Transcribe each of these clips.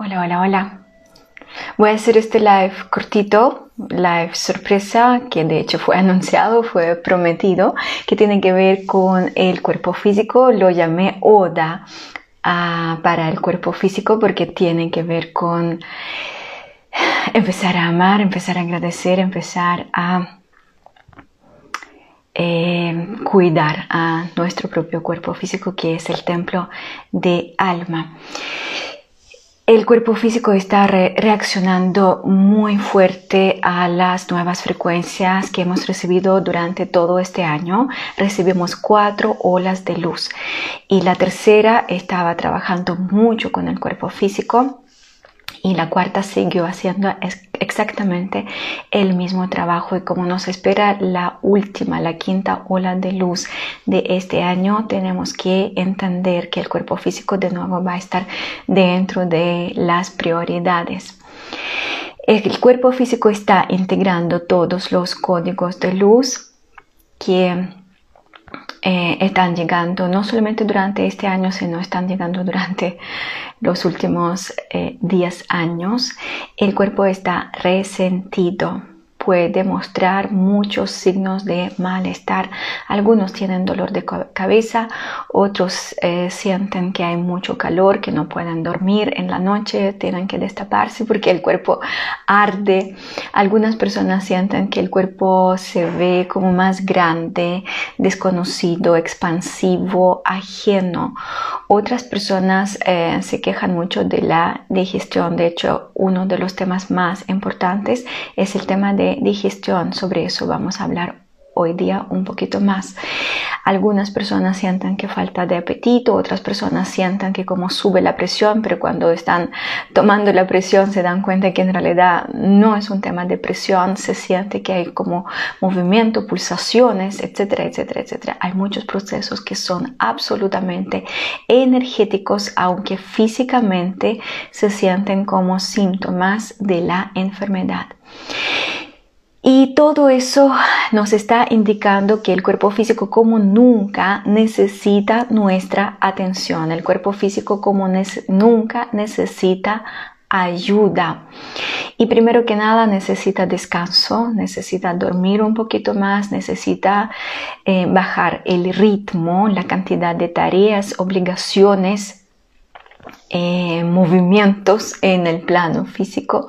Hola, hola, hola. Voy a hacer este live cortito, live sorpresa, que de hecho fue anunciado, fue prometido, que tiene que ver con el cuerpo físico. Lo llamé Oda ah, para el cuerpo físico porque tiene que ver con empezar a amar, empezar a agradecer, empezar a eh, cuidar a nuestro propio cuerpo físico, que es el templo de alma el cuerpo físico está reaccionando muy fuerte a las nuevas frecuencias que hemos recibido durante todo este año. Recibimos cuatro olas de luz y la tercera estaba trabajando mucho con el cuerpo físico y la cuarta siguió haciendo exactamente el mismo trabajo y como nos espera la última, la quinta ola de luz de este año, tenemos que entender que el cuerpo físico de nuevo va a estar dentro de las prioridades. El cuerpo físico está integrando todos los códigos de luz que eh, están llegando no solamente durante este año, sino están llegando durante los últimos 10 eh, años. El cuerpo está resentido puede mostrar muchos signos de malestar. Algunos tienen dolor de cabeza, otros eh, sienten que hay mucho calor, que no pueden dormir en la noche, tienen que destaparse porque el cuerpo arde. Algunas personas sienten que el cuerpo se ve como más grande, desconocido, expansivo, ajeno. Otras personas eh, se quejan mucho de la digestión. De hecho, uno de los temas más importantes es el tema de digestión. Sobre eso vamos a hablar hoy día un poquito más. Algunas personas sienten que falta de apetito, otras personas sienten que como sube la presión, pero cuando están tomando la presión se dan cuenta que en realidad no es un tema de presión, se siente que hay como movimiento, pulsaciones, etcétera, etcétera, etcétera. Hay muchos procesos que son absolutamente energéticos, aunque físicamente se sienten como síntomas de la enfermedad. Y todo eso nos está indicando que el cuerpo físico como nunca necesita nuestra atención. El cuerpo físico como nunca necesita ayuda. Y primero que nada necesita descanso, necesita dormir un poquito más, necesita eh, bajar el ritmo, la cantidad de tareas, obligaciones, eh, movimientos en el plano físico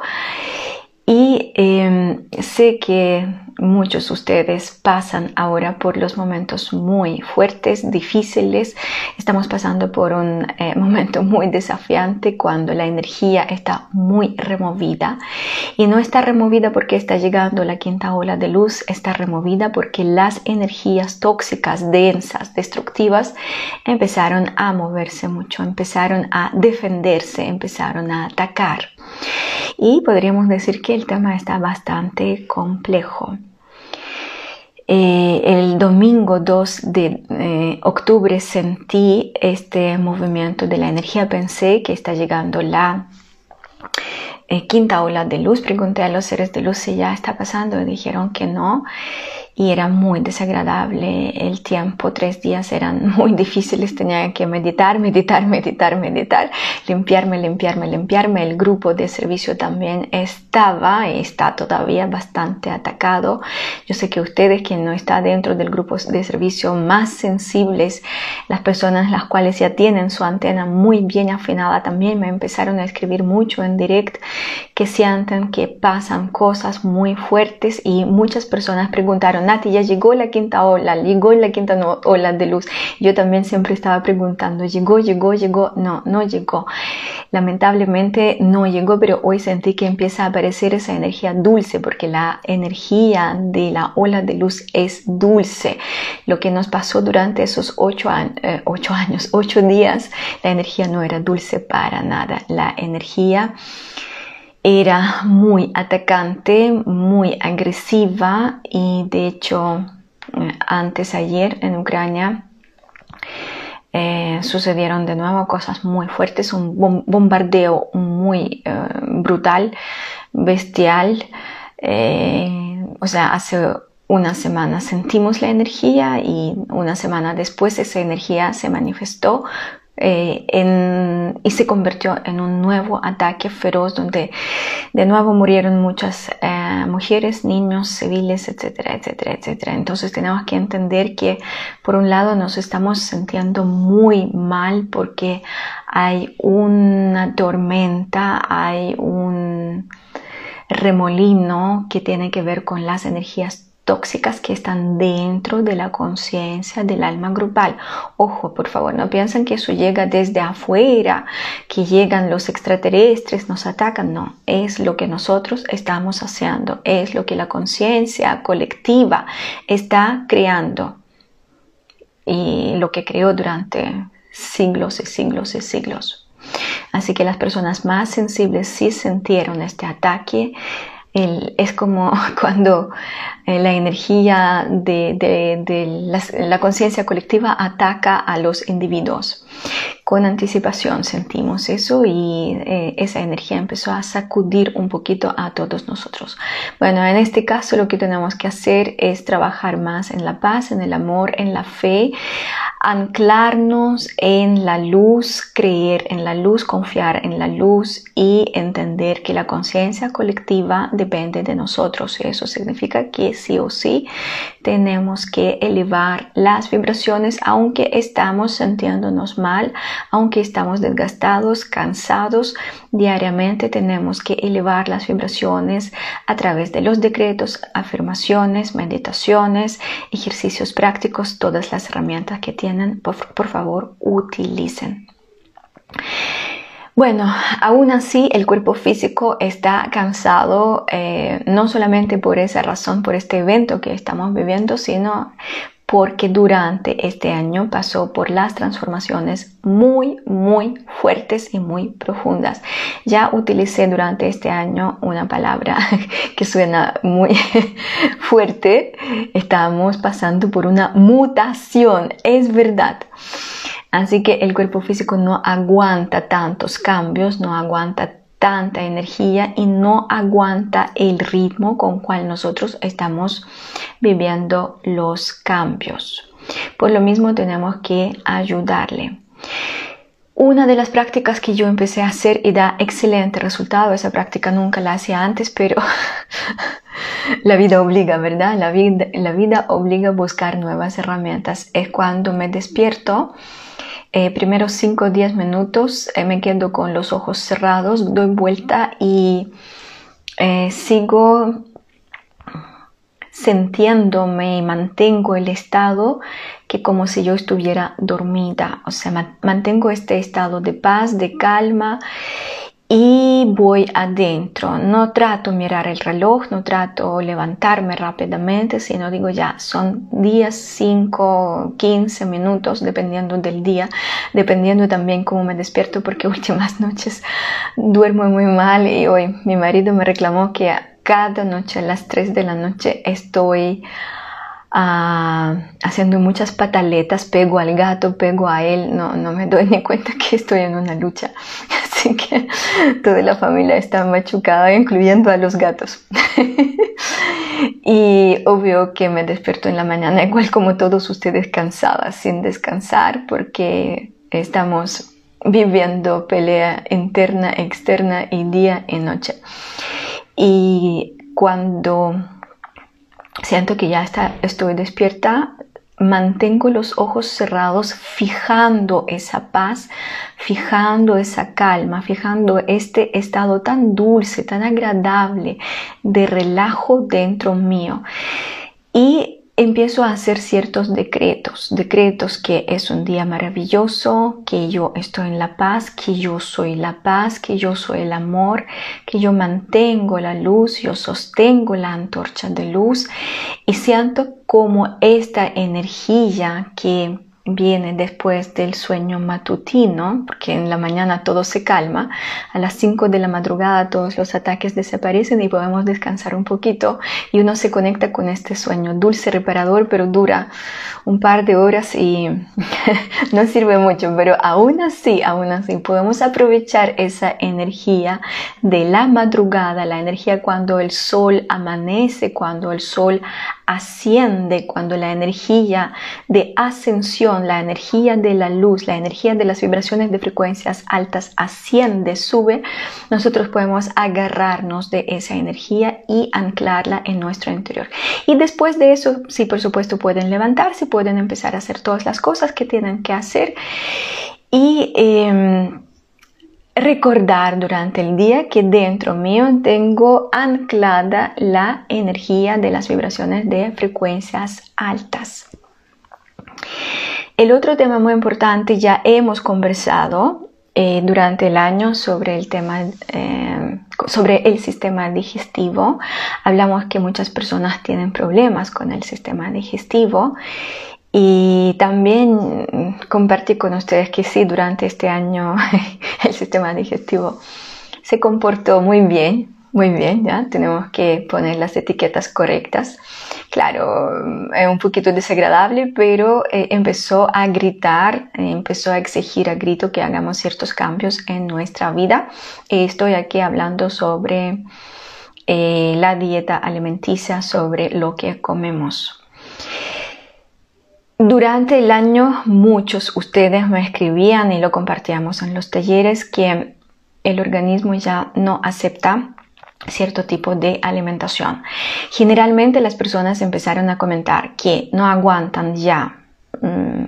y em, sé que muchos de ustedes pasan ahora por los momentos muy fuertes, difíciles. Estamos pasando por un eh, momento muy desafiante cuando la energía está muy removida. Y no está removida porque está llegando la quinta ola de luz, está removida porque las energías tóxicas, densas, destructivas, empezaron a moverse mucho, empezaron a defenderse, empezaron a atacar. Y podríamos decir que el tema está bastante complejo. Eh, el domingo 2 de eh, octubre sentí este movimiento de la energía, pensé que está llegando la eh, quinta ola de luz, pregunté a los seres de luz si ya está pasando. Y dijeron que no y era muy desagradable el tiempo, tres días eran muy difíciles, tenía que meditar, meditar, meditar, meditar, limpiarme, limpiarme, limpiarme. El grupo de servicio también estaba y está todavía bastante atacado. Yo sé que ustedes, quien no está dentro del grupo de servicio más sensibles, las personas las cuales ya tienen su antena muy bien afinada, también me empezaron a escribir mucho en direct que sienten que pasan cosas muy fuertes y muchas personas preguntaron, Nati, ya llegó la quinta ola, llegó la quinta ola de luz. Yo también siempre estaba preguntando, llegó, llegó, llegó, no, no llegó. Lamentablemente no llegó, pero hoy sentí que empieza a aparecer esa energía dulce, porque la energía de la ola de luz es dulce. Lo que nos pasó durante esos ocho, eh, ocho años, ocho días, la energía no era dulce para nada. La energía era muy atacante, muy agresiva y de hecho eh, antes ayer en Ucrania eh, sucedieron de nuevo cosas muy fuertes, un bombardeo muy eh, brutal, bestial. o sea, hace una semana sentimos la energía y una semana después esa energía se manifestó eh, y se convirtió en un nuevo ataque feroz donde de nuevo murieron muchas eh, mujeres, niños, civiles, etcétera, etcétera, etcétera. Entonces tenemos que entender que por un lado nos estamos sintiendo muy mal porque hay una tormenta, hay un remolino que tiene que ver con las energías tóxicas que están dentro de la conciencia del alma grupal. Ojo, por favor, no piensen que eso llega desde afuera, que llegan los extraterrestres, nos atacan. No, es lo que nosotros estamos haciendo, es lo que la conciencia colectiva está creando y lo que creó durante siglos y siglos y siglos. Así que las personas más sensibles sí sintieron este ataque es como cuando eh, la energía de, la, conciencia colectiva ataca a los individuos. Con anticipación sentimos eso y eh, esa energía empezó a sacudir un poquito a todos nosotros. Bueno, en este caso lo que tenemos que hacer es trabajar más en la paz, en el amor, en la fe, anclarnos en la luz, creer en la luz, confiar en la luz y entender que la conciencia colectiva depende de nosotros. Eso significa que sí o sí tenemos que elevar las vibraciones aunque estamos sintiéndonos mal, aunque estamos desgastados, cansados. Diariamente tenemos que elevar las vibraciones a través de los decretos, afirmaciones, meditaciones, ejercicios prácticos, todas las herramientas que tienen por, favor, utilicen. Bueno, aún así el cuerpo físico está cansado, eh, no solamente por esa razón, por este evento que estamos viviendo, sino porque durante este año pasó por las transformaciones muy, muy fuertes y muy profundas. Ya utilicé durante este año una palabra que suena muy fuerte. Estamos pasando por una mutación, es verdad. Así que el cuerpo físico no aguanta tantos cambios, no aguanta tanta energía y no aguanta el ritmo con cual nosotros estamos viviendo los cambios. Por lo mismo tenemos que ayudarle. Una de las prácticas que yo empecé a hacer y da excelente resultado, esa práctica nunca la hacía antes, pero la vida obliga, ¿verdad? La vida, la vida obliga a buscar nuevas herramientas. Es cuando me despierto eh, primero 5 o 10 minutos eh, me quedo con los ojos cerrados, doy vuelta y eh, sigo sintiéndome mantengo el estado que como si yo estuviera dormida, o sea, mantengo este estado de paz, de calma y voy adentro. No trato mirar el reloj, no trato levantarme rápidamente, sino digo ya, son 10, 5, 15 minutos, dependiendo del día, dependiendo también cómo me despierto, porque últimas noches duermo muy mal y hoy mi marido me reclamó que cada noche a las 3 de la noche estoy Haciendo muchas pataletas, pego al gato, pego a él, no, no me doy ni cuenta que estoy en una lucha. Así que toda la familia está machucada, incluyendo a los gatos. y obvio que me despierto en la mañana, igual como todos ustedes, cansadas, sin descansar, porque estamos viviendo pelea interna, externa y día y noche. Y cuando siento que ya está, estoy despierta, mantengo los ojos cerrados fijando esa paz, fijando esa calma, fijando este estado tan dulce, tan agradable de relajo dentro mío. Y empiezo a hacer ciertos decretos, decretos que es un día maravilloso, que yo estoy en la paz, que yo soy la paz, que yo soy el amor, que yo mantengo la luz, yo sostengo la antorcha de luz. Y siento como esta energía que viene después del sueño matutino, porque en la mañana todo se calma, a las 5 de la madrugada todos los ataques desaparecen y podemos descansar un poquito. Y uno se conecta con este sueño dulce, reparador, pero dura un par de horas y no sirve mucho, pero aún así, aún así podemos aprovechar esa energía de la madrugada, la energía cuando el sol amanece, cuando el sol asciende, cuando la energía de ascensión la energía de la luz, la energía de las vibraciones de frecuencias altas asciende, sube, nosotros podemos agarrarnos de esa energía y anclarla en nuestro interior. Y después de eso, sí, por supuesto, pueden levantarse, pueden empezar a hacer todas las cosas que tienen que hacer y em, recordar durante el día que dentro mío tengo anclada la energía de las vibraciones de frecuencias altas. El otro tema muy importante, ya hemos conversado eh, durante el año sobre el tema, eh, sobre el sistema digestivo. Hablamos que muchas personas tienen problemas con el sistema digestivo y también compartí con ustedes que sí, durante este año el sistema digestivo se comportó muy bien, muy bien, ya tenemos que poner las etiquetas correctas. Claro, es un poquito desagradable, pero eh, empezó a gritar, eh, empezó a exigir a grito que hagamos ciertos cambios en nuestra vida. estoy aquí hablando sobre eh, la dieta alimenticia, sobre lo que comemos. Durante el año muchos ustedes me escribían y lo compartíamos en los talleres que el organismo ya no acepta cierto tipo de alimentación. Generalmente las personas empezaron a comentar que no aguantan ya mm,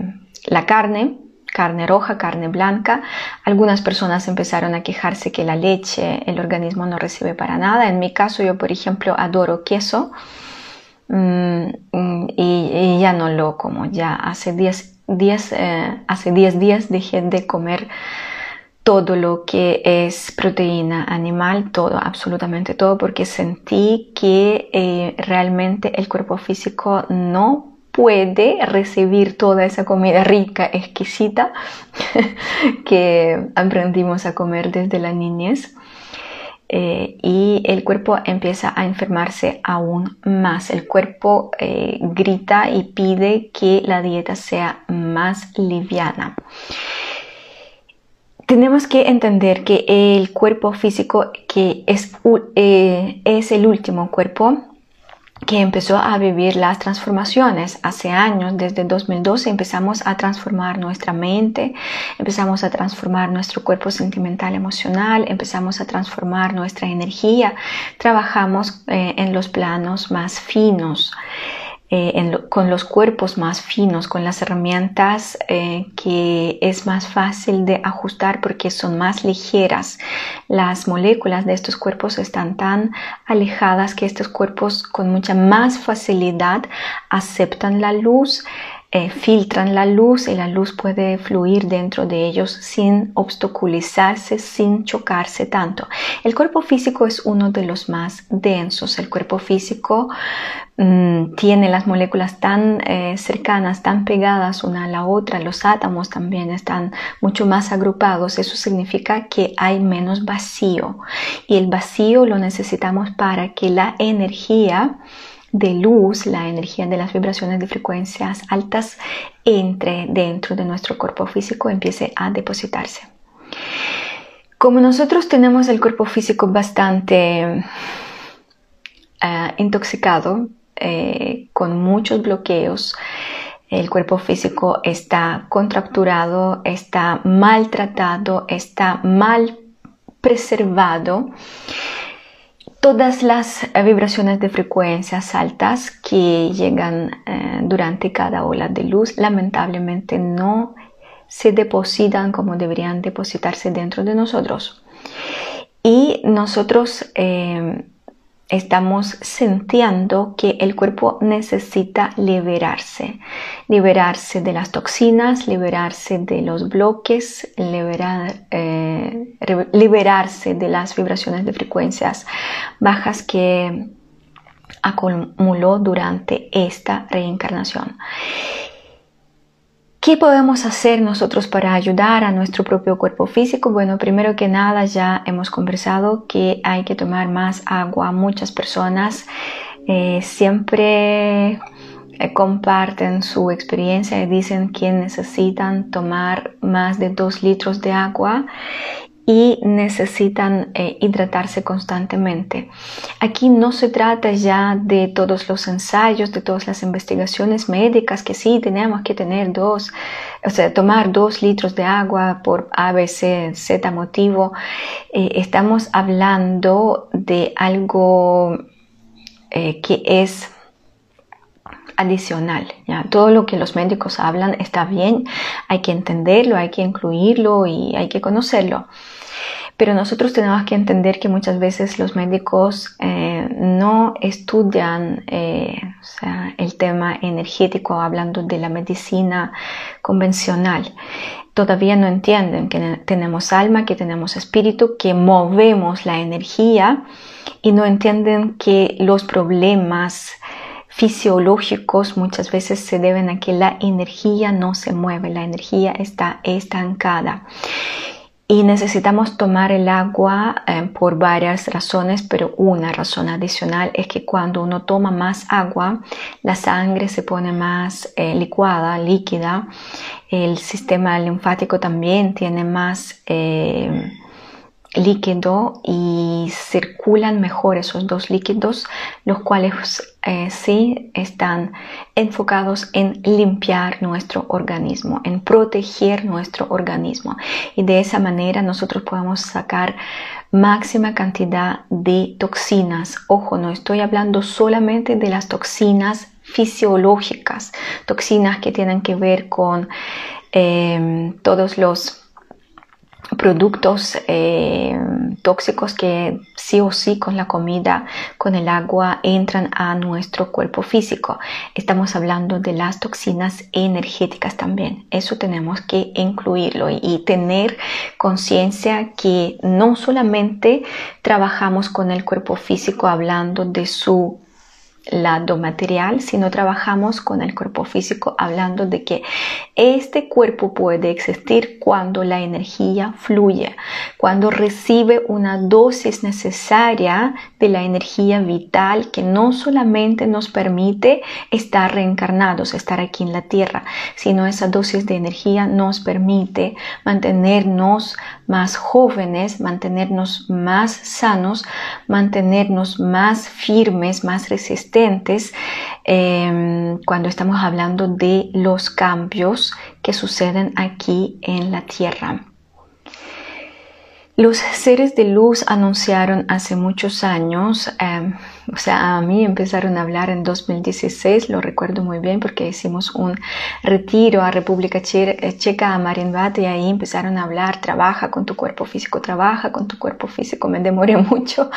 la carne, carne roja, carne blanca. Algunas personas empezaron a quejarse que la leche el organismo no recibe para nada. En mi caso yo, por ejemplo, adoro queso. Mm, y, ya no lo como, ya hace 10 eh, días dejé de comer todo lo que es proteína animal, todo, absolutamente todo, porque sentí que eh, realmente el cuerpo físico no puede recibir toda esa comida rica, exquisita que aprendimos a comer desde la niñez. Eh, y el cuerpo empieza a enfermarse aún más. El cuerpo eh, grita y pide que la dieta sea más liviana. Tenemos que entender que el cuerpo físico, que es, eh, es el último cuerpo que empezó a vivir las transformaciones. Hace años, desde 2012, empezamos a transformar nuestra mente, empezamos a transformar nuestro cuerpo sentimental, emocional, empezamos a transformar nuestra energía, trabajamos eh, en los planos más finos. Eh, con los cuerpos más finos, con las herramientas eh, que es más fácil de ajustar porque son más ligeras. Las moléculas de estos cuerpos están tan alejadas que estos cuerpos con mucha más facilidad aceptan la luz, eh, filtran la luz y la luz puede fluir dentro de ellos sin obstaculizarse, sin chocarse tanto. El cuerpo físico es uno de los más densos. El cuerpo físico mm, tiene las moléculas tan eh, cercanas, tan pegadas una a la otra. Los átomos también están mucho más agrupados. Eso significa que hay menos vacío. Y el vacío lo necesitamos para que la energía de luz, la energía de las vibraciones de frecuencias altas entre dentro de nuestro cuerpo físico, empiece a depositarse. Como nosotros tenemos el cuerpo físico bastante eh, intoxicado, eh, con muchos bloqueos, el cuerpo físico está contracturado, está maltratado, está mal preservado todas las eh, vibraciones de frecuencias altas que llegan eh, durante cada ola de luz lamentablemente no se depositan como deberían depositarse dentro de nosotros. Y nosotros eh, estamos sintiendo que el cuerpo necesita liberarse, liberarse de las toxinas, liberarse de los bloques, eh, liberarse de las vibraciones de frecuencias bajas que acumuló durante esta reencarnación. ¿Qué podemos hacer nosotros para ayudar a nuestro propio cuerpo físico? Bueno, primero que nada ya hemos conversado que hay que tomar más agua. Muchas personas eh, siempre comparten su experiencia y dicen que necesitan tomar más de dos litros de agua y necesitan eh, hidratarse constantemente. Aquí no se trata ya de todos los ensayos, de todas las investigaciones médicas que sí tenemos que tener dos, o sea, tomar dos litros de agua por A, B, C, Z motivo. Eh, estamos hablando de algo eh, que es adicional. ¿ya? Todo lo que los médicos hablan está bien, hay que entenderlo, hay que incluirlo y hay que conocerlo. Pero nosotros tenemos que entender que muchas veces los médicos eh, no estudian eh, el tema energético hablando de la medicina convencional. Todavía no entienden que tenemos alma, que tenemos espíritu, que movemos la energía y no entienden que los problemas fisiológicos muchas veces se deben a que la energía no se mueve, la energía está estancada. Y necesitamos tomar el agua eh, por varias razones, pero una razón adicional es que cuando uno toma más agua, la sangre se pone más eh, licuada, líquida, el sistema linfático también tiene más... Eh, líquido y circulan mejor esos dos líquidos, los cuales eh, sí están enfocados en limpiar nuestro organismo, en proteger nuestro organismo. Y de esa manera nosotros podemos sacar máxima cantidad de toxinas. Ojo, no estoy hablando solamente de las toxinas fisiológicas, toxinas que tienen que ver con eh, todos los productos eh, tóxicos que sí o sí con la comida, con el agua entran a nuestro cuerpo físico. Estamos hablando de las toxinas energéticas también. Eso tenemos que incluirlo y tener conciencia que no solamente trabajamos con el cuerpo físico hablando de su lado material, sino trabajamos con el cuerpo físico hablando de que este cuerpo puede existir cuando la energía fluye, cuando recibe una dosis necesaria de la energía vital que no solamente nos permite estar reencarnados, estar aquí en la tierra, sino esa dosis de energía nos permite mantenernos más jóvenes, mantenernos más sanos, mantenernos más firmes, más resistentes em, cuando estamos hablando de los cambios que suceden aquí en la Tierra. Los seres de luz anunciaron hace muchos años, em, o sea, a mí empezaron a hablar en 2016, lo recuerdo muy bien porque hicimos un retiro a República eh, Checa, a Marienbad, y ahí empezaron a hablar, trabaja con tu cuerpo físico, trabaja con tu cuerpo físico. Me demoré mucho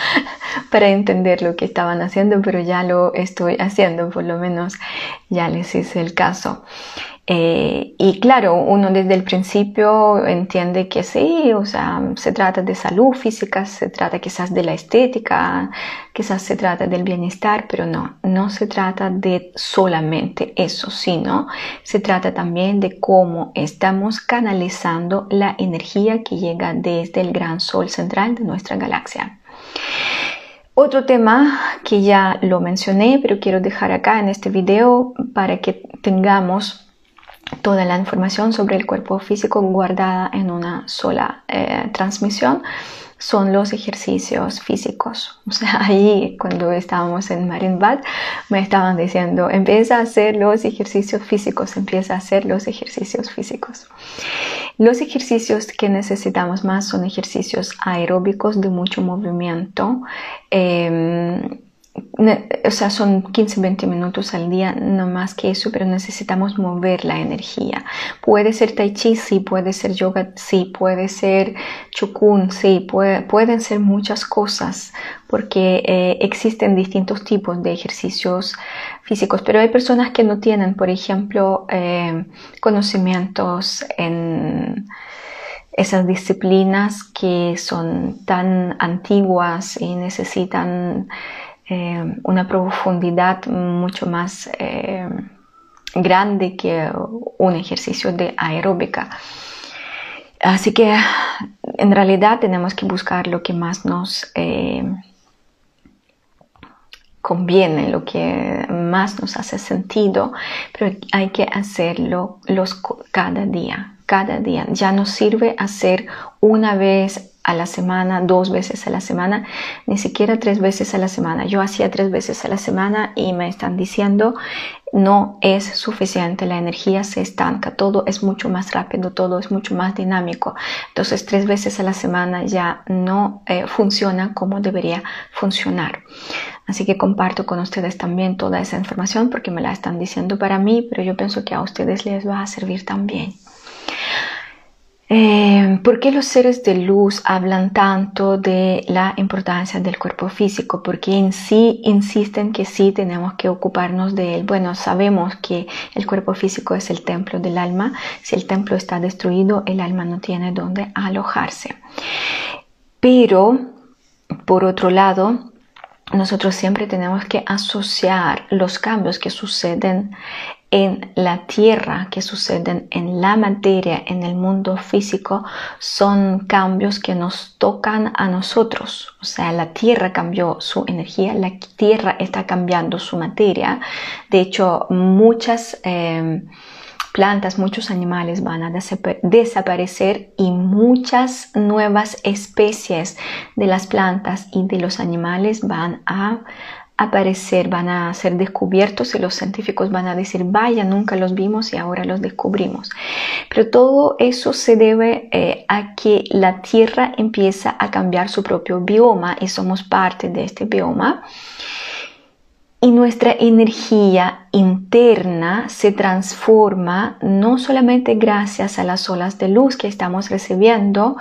para entender lo que estaban haciendo, pero ya lo estoy haciendo, por lo menos ya les hice el caso. Eh, y claro, uno desde el principio entiende que sí, o sea, se trata de salud física, se trata quizás de la estética, quizás se trata del bienestar, pero no, no se trata de solamente eso, sino se trata también de cómo estamos canalizando la energía que llega desde el gran sol central de nuestra galaxia. Otro tema que ya lo mencioné, pero quiero dejar acá en este video para que tengamos toda la información sobre el cuerpo físico guardada en una sola eh, transmisión son los ejercicios físicos. O sea, ahí cuando estábamos en Marienbad me estaban diciendo, empieza a hacer los ejercicios físicos, empieza a hacer los ejercicios físicos. Los ejercicios que necesitamos más son ejercicios aeróbicos de mucho movimiento. Em, o sea, son 15-20 minutos al día, no más que eso, pero necesitamos mover la energía. Puede ser tai chi, sí, puede ser yoga, sí, puede ser chukun, sí, pueden ser muchas cosas, porque eh, existen distintos tipos de ejercicios físicos, pero hay personas que no tienen, por ejemplo, eh, conocimientos en esas disciplinas que son tan antiguas y necesitan eh, una profundidad mucho más eh, grande que un ejercicio de aeróbica. Así que en realidad tenemos que buscar lo que más nos eh, conviene, lo que más nos hace sentido, pero hay que hacerlo los, cada día, cada día. Ya no sirve hacer una vez a la semana, dos veces a la semana, ni siquiera tres veces a la semana. Yo hacía tres veces a la semana y me están diciendo no es suficiente, la energía se estanca, todo es mucho más rápido, todo es mucho más dinámico. Entonces tres veces a la semana ya no eh, funciona como debería funcionar. Así que comparto con ustedes también toda esa información porque me la están diciendo para mí, pero yo pienso que a ustedes les va a servir también. Eh, ¿Por qué los seres de luz hablan tanto de la importancia del cuerpo físico? Porque en sí insisten que sí tenemos que ocuparnos de él. Bueno, sabemos que el cuerpo físico es el templo del alma. Si el templo está destruido, el alma no tiene dónde alojarse. Pero, por otro lado, nosotros siempre tenemos que asociar los cambios que suceden en la tierra, que suceden en la materia, en el mundo físico, son cambios que nos tocan a nosotros. O sea, la tierra cambió su energía, la tierra está cambiando su materia. De hecho, muchas... Em, plantas, muchos animales van a desaparecer y muchas nuevas especies de las plantas y de los animales van a aparecer, van a ser descubiertos y los científicos van a decir, vaya, nunca los vimos y ahora los descubrimos. Pero todo eso se debe eh, a que la Tierra empieza a cambiar su propio bioma y somos parte de este bioma. Y nuestra energía interna se transforma no solamente gracias a las olas de luz que estamos recibiendo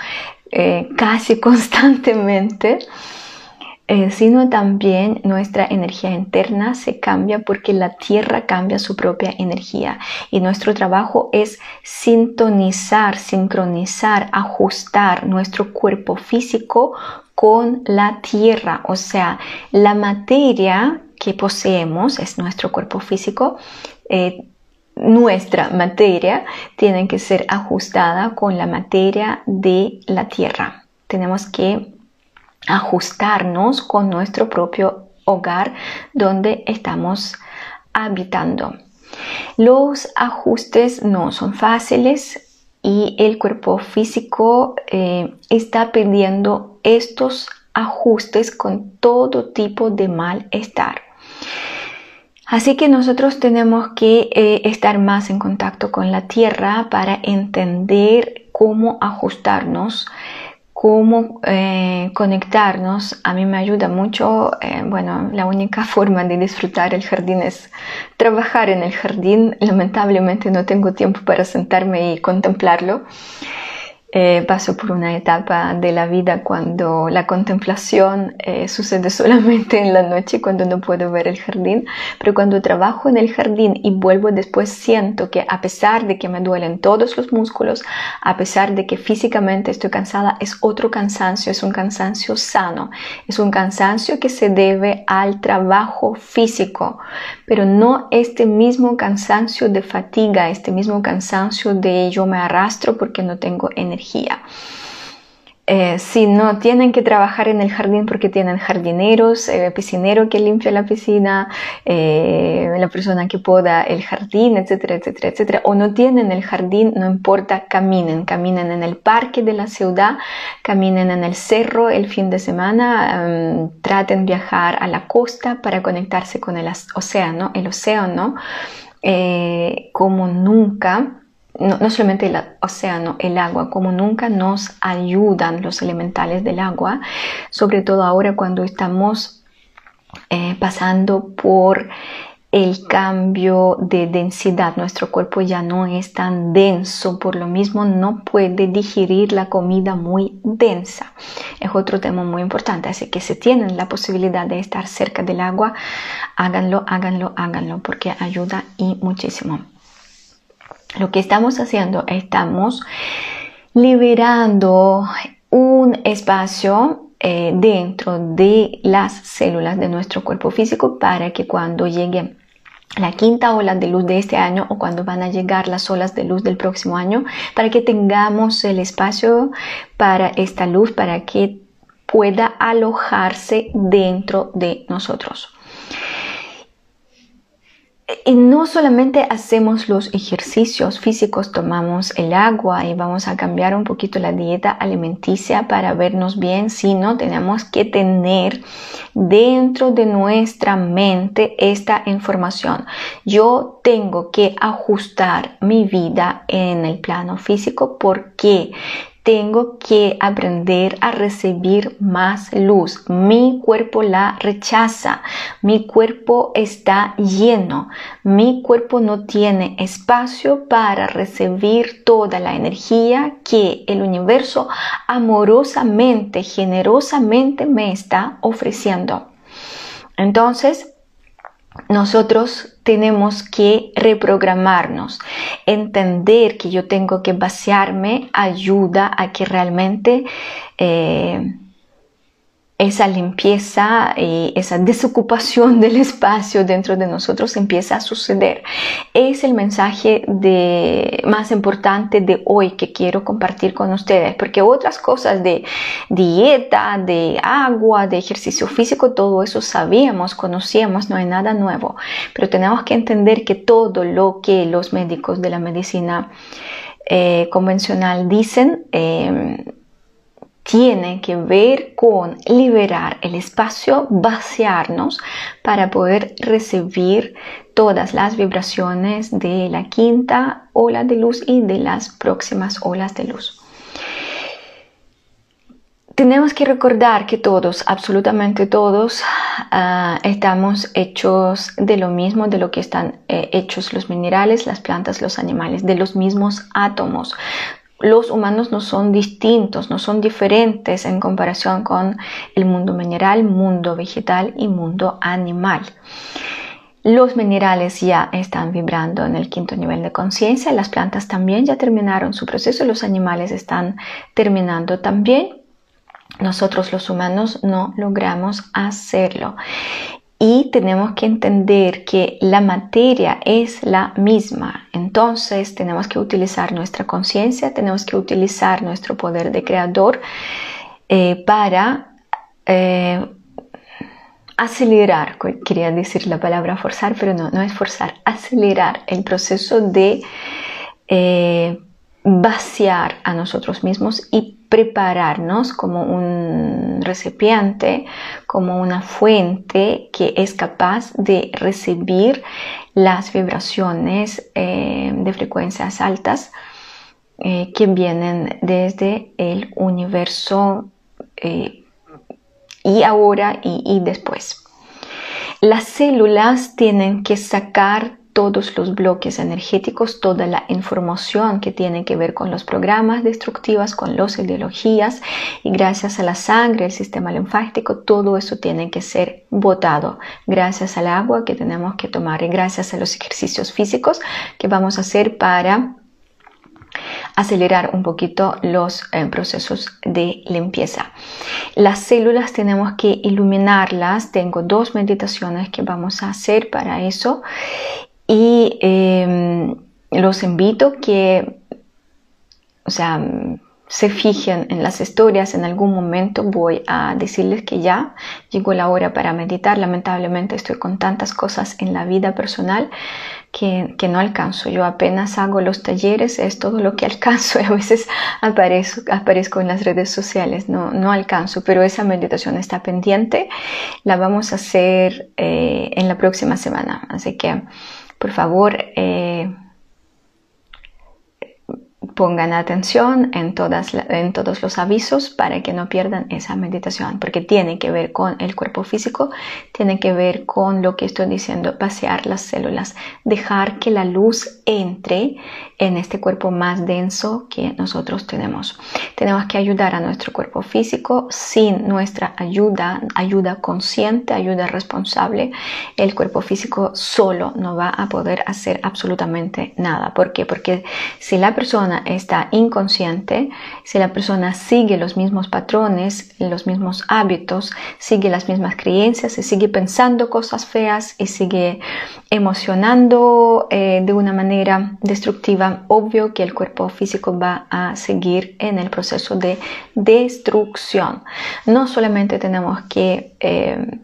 eh, casi constantemente, eh, sino también nuestra energía interna se cambia porque la Tierra cambia su propia energía y nuestro trabajo es sintonizar, sincronizar, ajustar nuestro cuerpo físico con la Tierra, o sea, la materia que poseemos es nuestro cuerpo físico. Eh, nuestra materia tiene que ser ajustada con la materia de la tierra. Tenemos que ajustarnos con nuestro propio hogar donde estamos habitando. Los ajustes no son fáciles y el cuerpo físico eh, está pidiendo estos ajustes con todo tipo de malestar. Así que nosotros tenemos que eh, estar más en contacto con la tierra para entender cómo ajustarnos cómo eh, conectarnos. A mí me ayuda mucho, eh, bueno, la única forma de disfrutar el jardín es trabajar en el jardín. Lamentablemente no tengo tiempo para sentarme y contemplarlo. Eh, paso por una etapa de la vida cuando la contemplación eh, sucede solamente en la noche, cuando no puedo ver el jardín, pero cuando trabajo en el jardín y vuelvo después siento que a pesar de que me duelen todos los músculos, a pesar de que físicamente estoy cansada, es otro cansancio, es un cansancio sano, es un cansancio que se debe al trabajo físico, pero no este mismo cansancio de fatiga, este mismo cansancio de yo me arrastro porque no tengo energía eh, si no tienen que trabajar en el jardín porque tienen jardineros, el piscinero que limpia la piscina, eh, la persona que poda el jardín, etcétera, etcétera, etcétera, o no tienen el jardín, no importa, caminen, caminen en el parque de la ciudad, caminen en el cerro el fin de semana, em, traten viajar a la costa para conectarse con el océano, el océano, eh, como nunca no, solamente el océano, el agua, como nunca nos ayudan los elementales del agua, sobre todo ahora cuando estamos eh, pasando por el cambio de densidad. Nuestro cuerpo ya no es tan denso, por lo mismo no puede digerir la comida muy densa. Es otro tema muy importante, así que si tienen la posibilidad de estar cerca del agua, háganlo, háganlo, háganlo, porque ayuda y muchísimo. Lo que estamos haciendo, estamos liberando un espacio eh, dentro de las células de nuestro cuerpo físico para que cuando llegue la quinta ola de luz de este año o cuando van a llegar las olas de luz del próximo año, para que tengamos el espacio para esta luz, para que pueda alojarse dentro de nosotros. Y no solamente hacemos los ejercicios físicos, tomamos el agua y vamos a cambiar un poquito la dieta alimenticia para vernos bien, sino tenemos que tener dentro de nuestra mente esta información. Yo tengo que ajustar mi vida en el plano físico porque tengo que aprender a recibir más luz. Mi cuerpo la rechaza. Mi cuerpo está lleno. Mi cuerpo no tiene espacio para recibir toda la energía que el universo amorosamente, generosamente me está ofreciendo. Entonces, nosotros tenemos que reprogramarnos, entender que yo tengo que vaciarme ayuda a que realmente eh, esa limpieza y esa desocupación del espacio dentro de nosotros empieza a suceder. Es el mensaje de, más importante de hoy que quiero compartir con ustedes, porque otras cosas de dieta, de agua, de ejercicio físico, todo eso sabíamos, conocíamos, no hay nada nuevo, pero tenemos que entender que todo lo que los médicos de la medicina eh, convencional dicen, eh, tiene que ver con liberar el espacio, vaciarnos para poder recibir todas las vibraciones de la quinta ola de luz y de las próximas olas de luz. Tenemos que recordar que todos, absolutamente todos, ah, estamos hechos de lo mismo, de lo que están eh, hechos los minerales, las plantas, los animales, de los mismos átomos los humanos no son distintos, no son diferentes en comparación con el mundo mineral, mundo vegetal y mundo animal. Los minerales ya están vibrando en el quinto nivel de conciencia, las plantas también ya terminaron su proceso, los animales están terminando también. Nosotros los humanos no logramos hacerlo y tenemos que entender que la materia es la misma. Entonces tenemos que utilizar nuestra conciencia, tenemos que utilizar nuestro poder de creador eh, para eh, acelerar, quería decir la palabra forzar, pero no, no es forzar, acelerar el proceso de eh, vaciar a nosotros mismos y prepararnos como un recipiente, como una fuente que es capaz de recibir las vibraciones eh, de frecuencias altas eh, que vienen desde el universo eh, y ahora y después. Las células tienen que sacar todos los bloques energéticos, toda la información que tiene que ver con los programas destructivos, con las ideologías y gracias a la sangre, el sistema linfático, todo eso tiene que ser botado gracias al agua que tenemos que tomar y gracias a los ejercicios físicos que vamos a hacer para acelerar un poquito los eh, procesos de limpieza. Las células tenemos que iluminarlas. Tengo dos meditaciones que vamos a hacer para eso y em, los invito que, o sea, se fijen en las historias, en algún momento voy a decirles que ya llegó la hora para meditar. Lamentablemente estoy con tantas cosas en la vida personal que, que, no alcanzo. Yo apenas hago los talleres, es todo lo que alcanzo a veces aparezco, aparezco en las redes sociales, no, no alcanzo, pero esa meditación está pendiente. La vamos a hacer eh, en la próxima semana, así que por favor, eh, pongan atención en, todas, en todos los avisos para que no pierdan esa meditación, porque tiene que ver con el cuerpo físico, tiene que ver con lo que estoy diciendo, pasear las células, dejar que la luz entre en este cuerpo más denso que nosotros tenemos. Tenemos que ayudar a nuestro cuerpo físico sin nuestra ayuda, ayuda consciente, ayuda responsable. El cuerpo físico solo no va a poder hacer absolutamente nada. ¿Por qué? Porque si la persona está inconsciente, si la persona sigue los mismos patrones, los mismos hábitos, sigue las mismas creencias, se sigue pensando cosas feas y sigue emocionando eh, de una manera destructiva, obvio que el cuerpo físico va a seguir en el proceso de destrucción. No solamente tenemos que eh,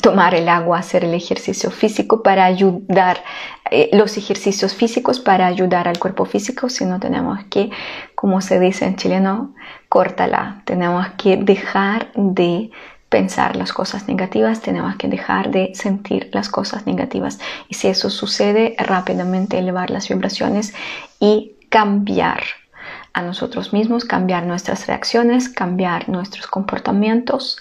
tomar el agua, hacer el ejercicio físico para ayudar, eh, los ejercicios físicos para ayudar al cuerpo físico, sino tenemos que, como se dice en chileno, córtala, tenemos que dejar de pensar las cosas negativas, tenemos que dejar de sentir las cosas negativas. Y si eso sucede, rápidamente elevar las vibraciones y cambiar a nosotros mismos, cambiar nuestras reacciones, cambiar nuestros comportamientos,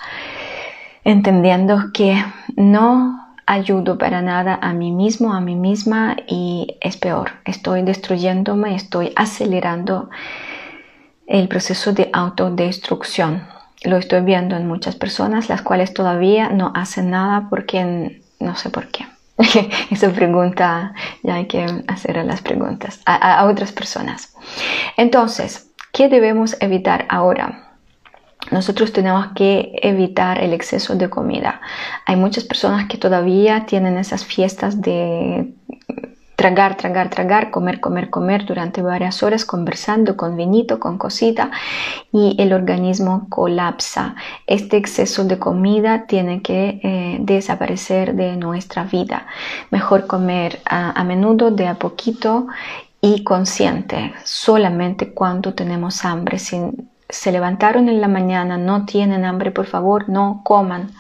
entendiendo que no ayudo para nada a mí mismo, a mí misma y es peor, estoy destruyéndome, estoy acelerando el proceso de autodestrucción lo estoy viendo en muchas personas, las cuales todavía no hacen nada porque no sé por qué. Esa pregunta ya hay que hacer a las preguntas a, otras personas. Entonces, ¿qué debemos evitar ahora? Nosotros tenemos que evitar el exceso de comida. Hay muchas personas que todavía tienen esas fiestas de tragar, tragar, tragar, comer, comer, comer durante varias horas conversando con vinito, con cosita y el organismo colapsa. Este exceso de comida tiene que eh, desaparecer de nuestra vida. Mejor comer a, menudo, de a poquito y consciente, solamente cuando tenemos hambre. Si se levantaron en la mañana, no tienen hambre, por favor, no coman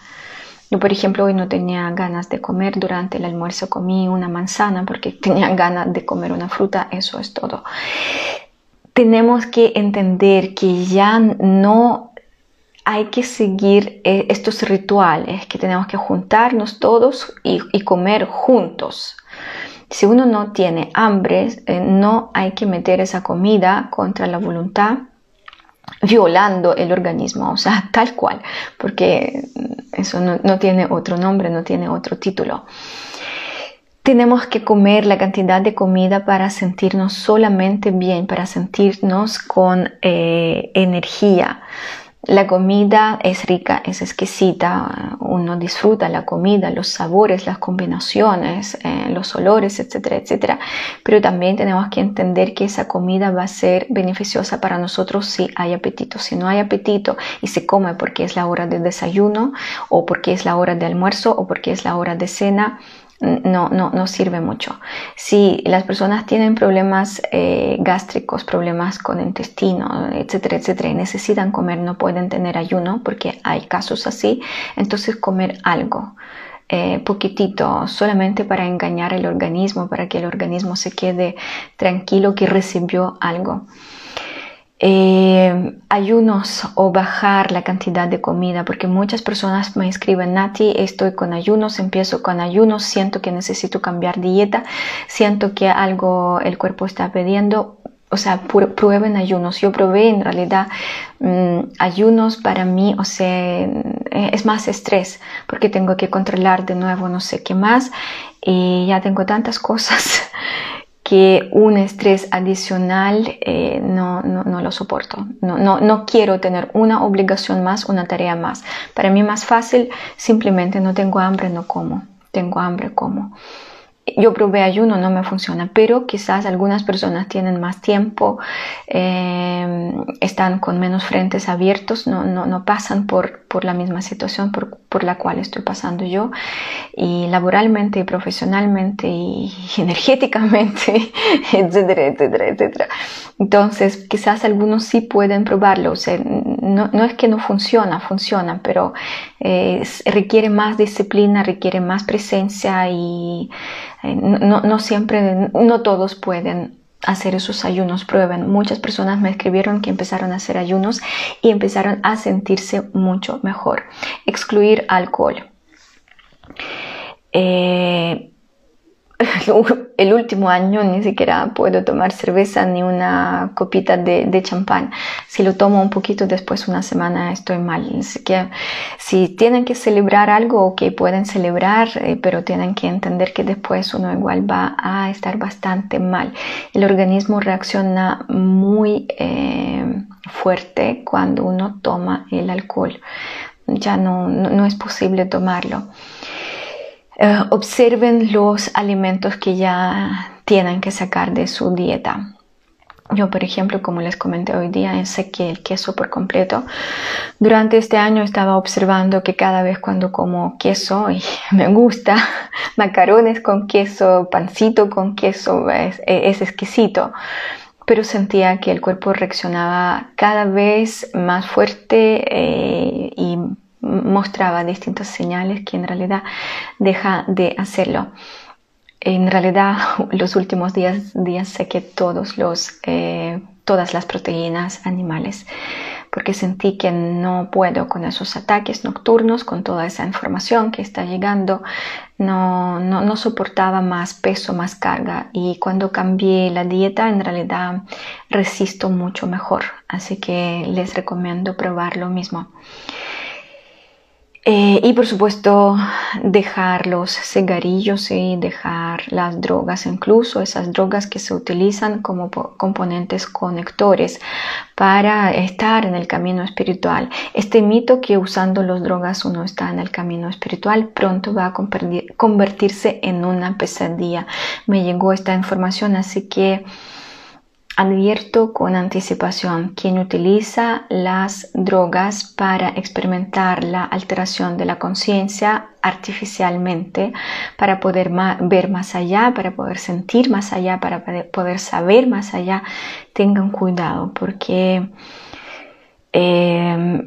yo, por ejemplo, hoy no tenía ganas de comer durante el almuerzo, comí una manzana porque tenía ganas de comer una fruta, eso es todo. Tenemos que entender que ya no hay que seguir eh, estos rituales, que tenemos que juntarnos todos y, comer juntos. Si uno no tiene hambre, eh, no hay que meter esa comida contra la voluntad violando el organismo, o sea, tal cual, porque eso no, tiene otro nombre, no tiene otro título. Tenemos que comer la cantidad de comida para sentirnos solamente bien, para sentirnos con eh, energía. La comida es rica, es exquisita, uno disfruta la comida, los sabores, las combinaciones, eh, los olores, etcétera, etcétera. Pero también tenemos que entender que esa comida va a ser beneficiosa para nosotros si hay apetito. Si no hay apetito y se come porque es la hora de desayuno o porque es la hora de almuerzo o porque es la hora de cena, no, no, no sirve mucho. Si las personas tienen problemas eh, gástricos, problemas con intestino, etcétera, etcétera, y necesitan comer, no pueden tener ayuno, porque hay casos así, entonces comer algo. Eh, poquitito, solamente para engañar el organismo, para que el organismo se quede tranquilo que recibió algo. Eh, ayunos o bajar la cantidad de comida, porque muchas personas me escriben, Nati, estoy con ayunos, empiezo con ayunos, siento que necesito cambiar dieta, siento que algo el cuerpo está pidiendo. O sea, prueben ayunos. Yo probé en realidad mm, ayunos para mí, o sea, eh, es más estrés porque tengo que controlar de nuevo no sé qué más y ya tengo tantas cosas que un estrés adicional eh, no, no, lo soporto. No, no, no quiero tener una obligación más, una tarea más. Para mí más fácil, simplemente no tengo hambre, no como. Tengo hambre, como yo probé ayuno, no me funciona, pero quizás algunas personas tienen más tiempo, eh, están con menos frentes abiertos, no, no, no pasan por, por, la misma situación por, por, la cual estoy pasando yo, y laboralmente, y profesionalmente, y energéticamente, etcétera, etcétera, etcétera. Entonces, quizás algunos sí pueden probarlo, o sea, no, no es que no funciona, funciona, pero eh, requiere más disciplina, requiere más presencia y no, no siempre, no todos pueden hacer esos ayunos, prueben. Muchas personas me escribieron que empezaron a hacer ayunos y empezaron a sentirse mucho mejor. Excluir alcohol. Eh, el último año ni siquiera puedo tomar cerveza ni una copita de, champán. Si lo tomo un poquito después, una semana, estoy mal. Así que si tienen que celebrar algo, que pueden celebrar, eh, pero tienen que entender que después uno igual va a estar bastante mal. El organismo reacciona muy eh, fuerte cuando uno toma el alcohol. Ya no, no es posible tomarlo. Eh, observen los alimentos que ya tienen que sacar de su dieta. Yo, por ejemplo, como les comenté hoy día, sequé el queso por completo. Durante este año estaba observando que cada vez cuando como queso, y me gusta, macarones con queso, pancito con queso, es, es exquisito, pero sentía que el cuerpo reaccionaba cada vez más fuerte eh, y mostraba distintas señales que en realidad deja de hacerlo en realidad los últimos días, días sequé todos los, eh, todas las proteínas animales porque sentí que no puedo con esos ataques nocturnos, con toda esa información que está llegando, no, no, no soportaba más peso, más carga y cuando cambié la dieta en realidad resisto mucho mejor, así que les recomiendo probar lo mismo. Eh, y por supuesto dejar los cigarrillos y dejar las drogas, incluso esas drogas que se utilizan como componentes conectores para estar en el camino espiritual. Este mito que usando las drogas uno está en el camino espiritual pronto va a convertirse en una pesadilla. Me llegó esta información, así que advierto con anticipación quien utiliza las drogas para experimentar la alteración de la conciencia artificialmente para poder ver más allá, para poder sentir más allá, para poder saber más allá, tengan cuidado porque eh,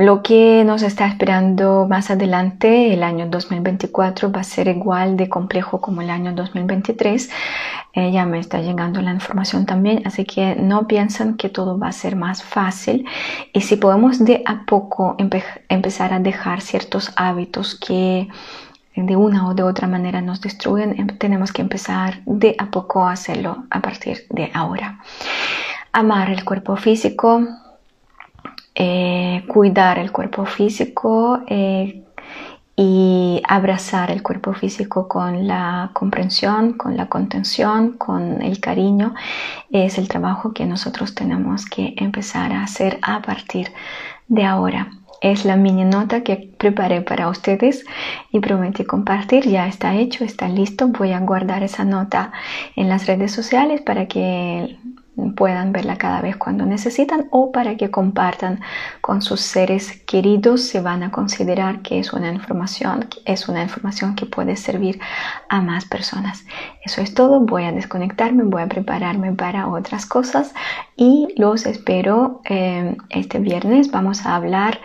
lo que nos está esperando más adelante, el año 2024, va a ser igual de complejo como el año 2023. Eh, ya me está llegando la información también, así que no piensan que todo va a ser más fácil. Y si podemos de a poco empezar a dejar ciertos hábitos que de una o de otra manera nos destruyen, em, tenemos que empezar de a poco a hacerlo a partir de ahora. Amar el cuerpo físico, eh, cuidar el cuerpo físico eh, y abrazar el cuerpo físico con la comprensión, con la contención, con el cariño, es el trabajo que nosotros tenemos que empezar a hacer a partir de ahora. Es la mini nota que preparé para ustedes y prometí compartir. Ya está hecho, está listo. Voy a guardar esa nota en las redes sociales para que puedan verla cada vez cuando necesitan o para que compartan con sus seres queridos se van a considerar que es una información es una información que puede servir a más personas. Eso es todo. Voy a desconectarme voy a prepararme para otras cosas y los espero eh, este viernes. Vamos a hablar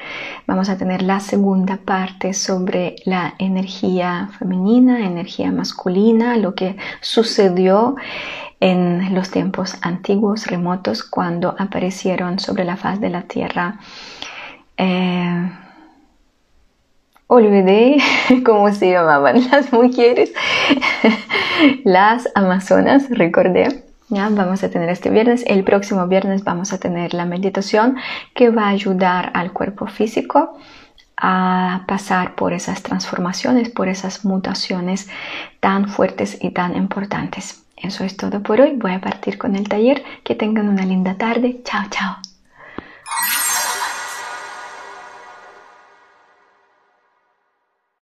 vamos a tener la segunda parte sobre la energía femenina energía masculina lo que sucedió en los tiempos antiguos, remotos, cuando aparecieron sobre la faz de la tierra. Eh, olvidé cómo se llamaban las mujeres, las amazonas, recordé. Ya, vamos a tener este viernes. El próximo viernes vamos a tener la meditación que va a ayudar al cuerpo físico a pasar por esas transformaciones, por esas mutaciones tan fuertes y tan importantes. Eso es todo por hoy. Voy a partir con el taller. Que tengan una linda tarde. Chao, chao.